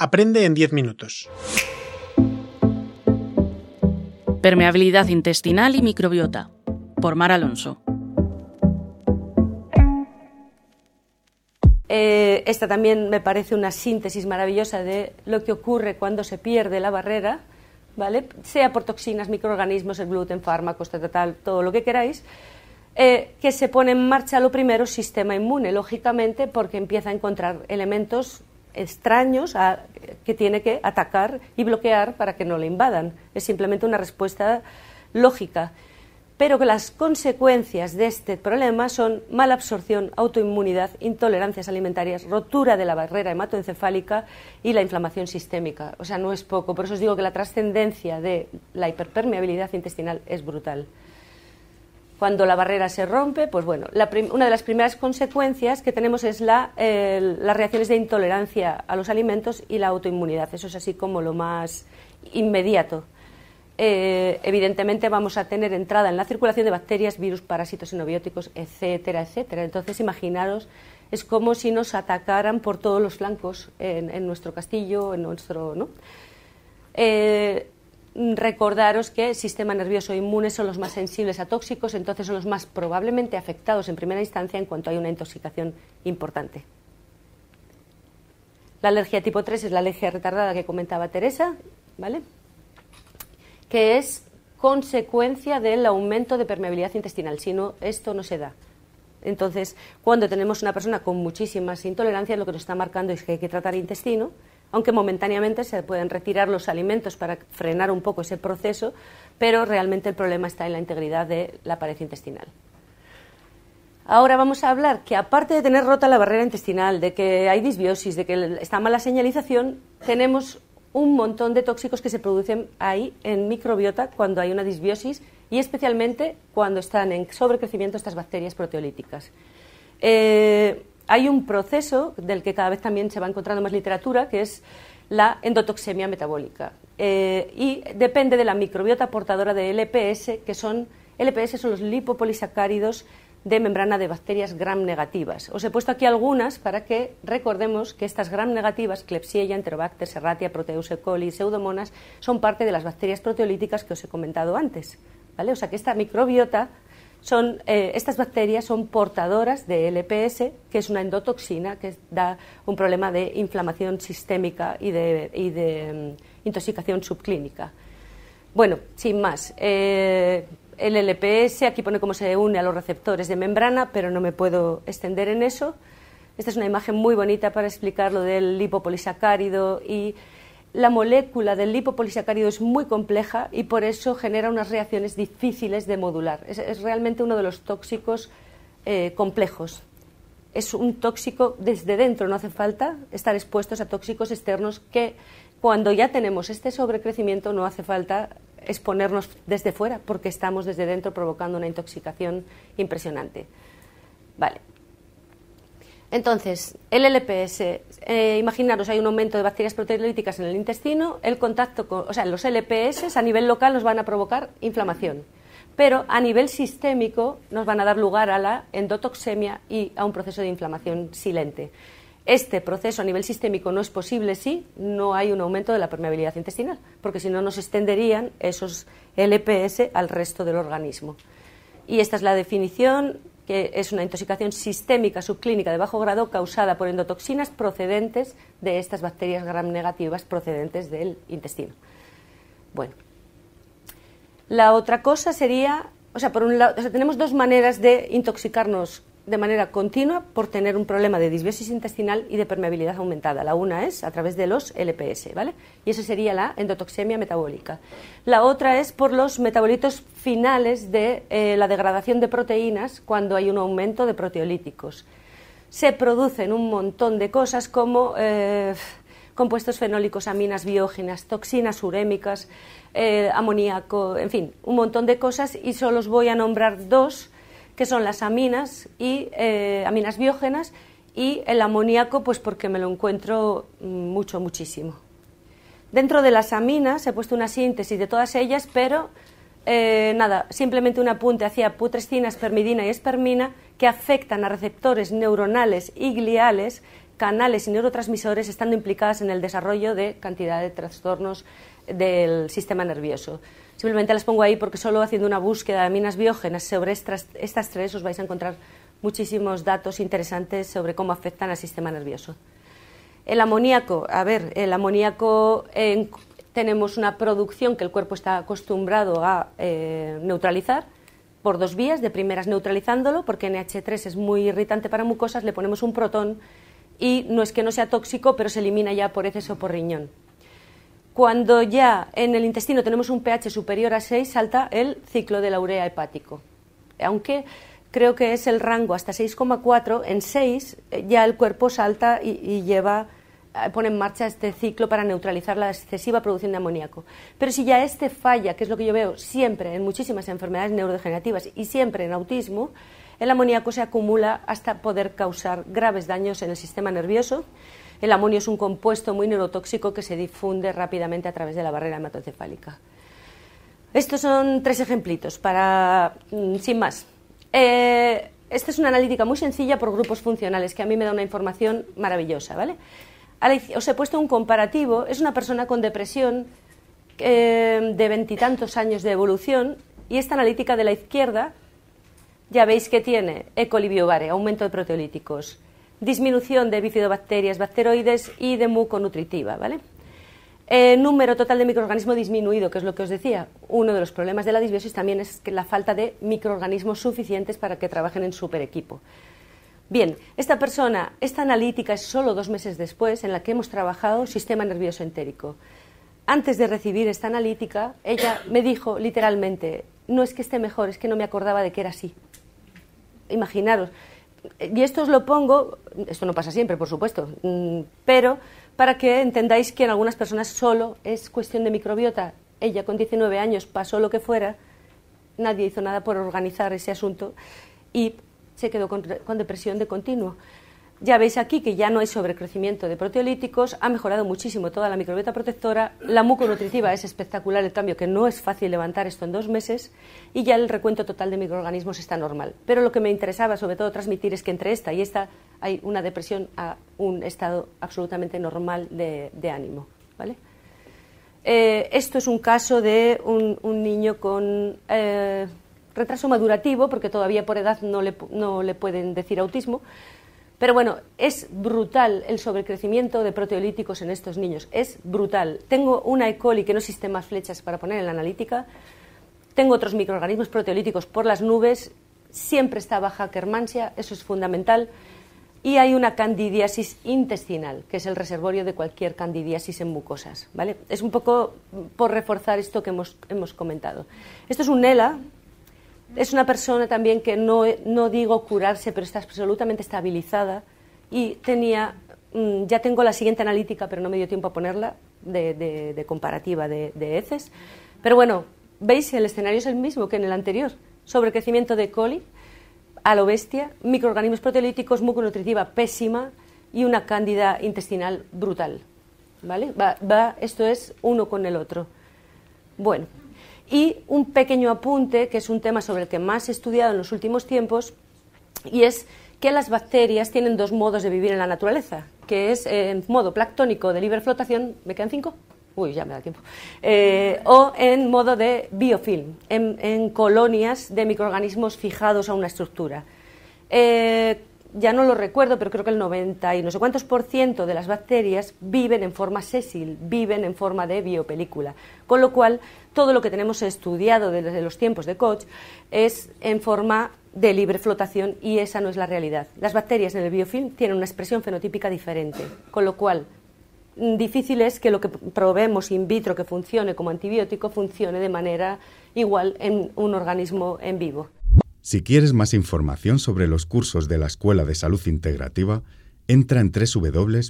Aprende en 10 minutos. Permeabilidad intestinal y microbiota. Por Mar Alonso. Eh, esta también me parece una síntesis maravillosa de lo que ocurre cuando se pierde la barrera, ¿vale? sea por toxinas, microorganismos, el gluten, fármacos, tal, tal, todo lo que queráis, eh, que se pone en marcha lo primero sistema inmune, lógicamente, porque empieza a encontrar elementos extraños que tiene que atacar y bloquear para que no le invadan. Es simplemente una respuesta lógica. Pero que las consecuencias de este problema son mala absorción, autoinmunidad, intolerancias alimentarias, rotura de la barrera hematoencefálica y la inflamación sistémica. O sea, no es poco. Por eso os digo que la trascendencia de la hiperpermeabilidad intestinal es brutal. Cuando la barrera se rompe, pues bueno, una de las primeras consecuencias que tenemos es la, las reacciones de intolerancia a los alimentos y la autoinmunidad. Eso es así como lo más inmediato. Eh, evidentemente vamos a tener entrada en la circulación de bacterias, virus, parásitos, xenobióticos, etcétera, etcétera. Entonces, imaginaros, es como si nos atacaran por todos los flancos en, nuestro castillo, en nuestro... ¿no? Eh, recordaros que el sistema nervioso inmune son los más sensibles a tóxicos, entonces son los más probablemente afectados en primera instancia en cuanto hay una intoxicación importante. La alergia tipo 3 es la alergia retardada que comentaba Teresa, ¿vale? Que es consecuencia del aumento de permeabilidad intestinal, si no, esto no se da. Entonces, cuando tenemos una persona con muchísimas intolerancias, lo que nos está marcando es que hay que tratar el intestino aunque momentáneamente se pueden retirar los alimentos para frenar un poco ese proceso, pero realmente el problema está en la integridad de la pared intestinal. Ahora vamos a hablar que aparte de tener rota la barrera intestinal, de que hay disbiosis, de que está mala señalización, tenemos un montón de tóxicos que se producen ahí en microbiota cuando hay una disbiosis y especialmente cuando están en sobrecrecimiento estas bacterias proteolíticas. Eh, hay un proceso del que cada vez también se va encontrando más literatura, que es la endotoxemia metabólica. Eh, y depende de la microbiota portadora de LPS, que son LPS son los lipopolisacáridos de membrana de bacterias gram negativas. Os he puesto aquí algunas para que recordemos que estas gram negativas, Klebsiella, Enterobacter, Serratia, Proteus E. coli, Pseudomonas, son parte de las bacterias proteolíticas que os he comentado antes. ¿vale? O sea que esta microbiota son, eh, estas bacterias son portadoras de LPS, que es una endotoxina que da un problema de inflamación sistémica y de, mm, intoxicación subclínica. Bueno, sin más, eh, el LPS aquí pone cómo se une a los receptores de membrana, pero no me puedo extender en eso. Esta es una imagen muy bonita para explicar lo del lipopolisacárido y la molécula del lipopolisacárido es muy compleja y por eso genera unas reacciones difíciles de modular. Es, realmente uno de los tóxicos eh, complejos. Es un tóxico desde dentro, no hace falta estar expuestos a tóxicos externos que cuando ya tenemos este sobrecrecimiento no hace falta exponernos desde fuera porque estamos desde dentro provocando una intoxicación impresionante. Vale, entonces, el LPS, eh, imaginaros, hay un aumento de bacterias proteolíticas en el intestino, el contacto con, o sea, los LPS a nivel local nos van a provocar inflamación, pero a nivel sistémico nos van a dar lugar a la endotoxemia y a un proceso de inflamación silente. Este proceso a nivel sistémico no es posible si no hay un aumento de la permeabilidad intestinal, porque si no nos extenderían esos LPS al resto del organismo. Y esta es la definición que es una intoxicación sistémica subclínica de bajo grado causada por endotoxinas procedentes de estas bacterias gram negativas procedentes del intestino. Bueno, la otra cosa sería, o sea, por un lado, tenemos dos maneras de intoxicarnos de manera continua por tener un problema de disbiosis intestinal y de permeabilidad aumentada. La una es a través de los LPS, ¿vale? Y eso sería la endotoxemia metabólica. La otra es por los metabolitos finales de eh, la degradación de proteínas cuando hay un aumento de proteolíticos. Se producen un montón de cosas como eh, compuestos fenólicos, aminas biógenas, toxinas urémicas, eh, amoníaco, en fin, un montón de cosas y solo os voy a nombrar dos que son las aminas y eh, aminas biógenas y el amoníaco, pues porque me lo encuentro mucho, muchísimo. Dentro de las aminas he puesto una síntesis de todas ellas, pero eh, nada, simplemente un apunte hacia putrescina, espermidina y espermina que afectan a receptores neuronales y gliales canales y neurotransmisores estando implicadas en el desarrollo de cantidad de trastornos del sistema nervioso. Simplemente las pongo ahí porque solo haciendo una búsqueda de minas biógenas sobre estas, tres os vais a encontrar muchísimos datos interesantes sobre cómo afectan al sistema nervioso. El amoníaco, a ver, el amoníaco tenemos una producción que el cuerpo está acostumbrado a eh, neutralizar por dos vías, de primeras neutralizándolo, porque NH3 es muy irritante para mucosas, le ponemos un protón y no es que no sea tóxico, pero se elimina ya por heces o por riñón. Cuando ya en el intestino tenemos un pH superior a 6, salta el ciclo de la urea hepático. Aunque creo que es el rango hasta 6,4, en 6 eh, ya el cuerpo salta y lleva eh, pone en marcha este ciclo para neutralizar la excesiva producción de amoníaco. Pero si ya este falla, que es lo que yo veo siempre en muchísimas enfermedades neurodegenerativas y siempre en autismo, el amoníaco se acumula hasta poder causar graves daños en el sistema nervioso. El amonio es un compuesto muy neurotóxico que se difunde rápidamente a través de la barrera hematoencefálica. Estos son tres ejemplitos para, mm, sin más. Eh, esta es una analítica muy sencilla por grupos funcionales que a mí me da una información maravillosa, ¿vale? os he puesto un comparativo, es una persona con depresión eh, de veintitantos años de evolución y esta analítica de la izquierda ya veis que tiene E. coli aumento de proteolíticos, disminución de bifidobacterias, bacteroides y de muconutritiva, ¿vale? Eh, número total de microorganismos disminuido, que es lo que os decía. Uno de los problemas de la disbiosis también es que la falta de microorganismos suficientes para que trabajen en super equipo. Bien, esta persona, esta analítica es solo dos meses después en la que hemos trabajado sistema nervioso entérico. Antes de recibir esta analítica, ella me dijo literalmente, no es que esté mejor, es que no me acordaba de que era así. Imaginaros. Y esto os lo pongo, esto no pasa siempre, por supuesto, mm, pero para que entendáis que en algunas personas solo es cuestión de microbiota. Ella con 19 años pasó lo que fuera, nadie hizo nada por organizar ese asunto y se quedó con, depresión de continuo. Ya veis aquí que ya no hay sobrecrecimiento de proteolíticos, ha mejorado muchísimo toda la microbiota protectora, la muconutritiva es espectacular el cambio, que no es fácil levantar esto en dos meses, y ya el recuento total de microorganismos está normal. Pero lo que me interesaba sobre todo transmitir es que entre esta y esta hay una depresión a un estado absolutamente normal de, ánimo. ¿vale? Eh, esto es un caso de un, niño con... Eh, retraso madurativo, porque todavía por edad no le, no le pueden decir autismo, pero bueno, es brutal el sobrecrecimiento de proteolíticos en estos niños, es brutal. Tengo una E. coli que no existe más flechas para poner en la analítica, tengo otros microorganismos proteolíticos por las nubes, siempre está baja Kermansia, eso es fundamental, y hay una candidiasis intestinal, que es el reservorio de cualquier candidiasis en mucosas. ¿vale? Es un poco por reforzar esto que hemos, hemos comentado. Esto es un ELA, es una persona también que no, no digo curarse, pero está absolutamente estabilizada y tenía, mm, ya tengo la siguiente analítica, pero no me dio tiempo a ponerla, de, comparativa de, heces. Pero bueno, veis, el escenario es el mismo que en el anterior. Sobrecrecimiento de coli, a lo bestia, microorganismos proteolíticos, muconutritiva pésima y una cándida intestinal brutal. ¿Vale? va, esto es uno con el otro. Bueno, y un pequeño apunte, que es un tema sobre el que más he estudiado en los últimos tiempos, y es que las bacterias tienen dos modos de vivir en la naturaleza, que es en modo planctónico de libre flotación, ¿me quedan cinco? Uy, ya me da tiempo. Eh, o en modo de biofilm, en, colonias de microorganismos fijados a una estructura. Eh, ya no lo recuerdo, pero creo que el 90 y no sé cuántos por ciento de las bacterias viven en forma sésil, viven en forma de biopelícula. Con lo cual, todo lo que tenemos estudiado desde los tiempos de Koch es en forma de libre flotación y esa no es la realidad. Las bacterias en el biofilm tienen una expresión fenotípica diferente, con lo cual mm, difícil es que lo que probemos in vitro que funcione como antibiótico funcione de manera igual en un organismo en vivo. Si quieres más información sobre los cursos de la Escuela de Salud Integrativa, entra en www.esi.academy.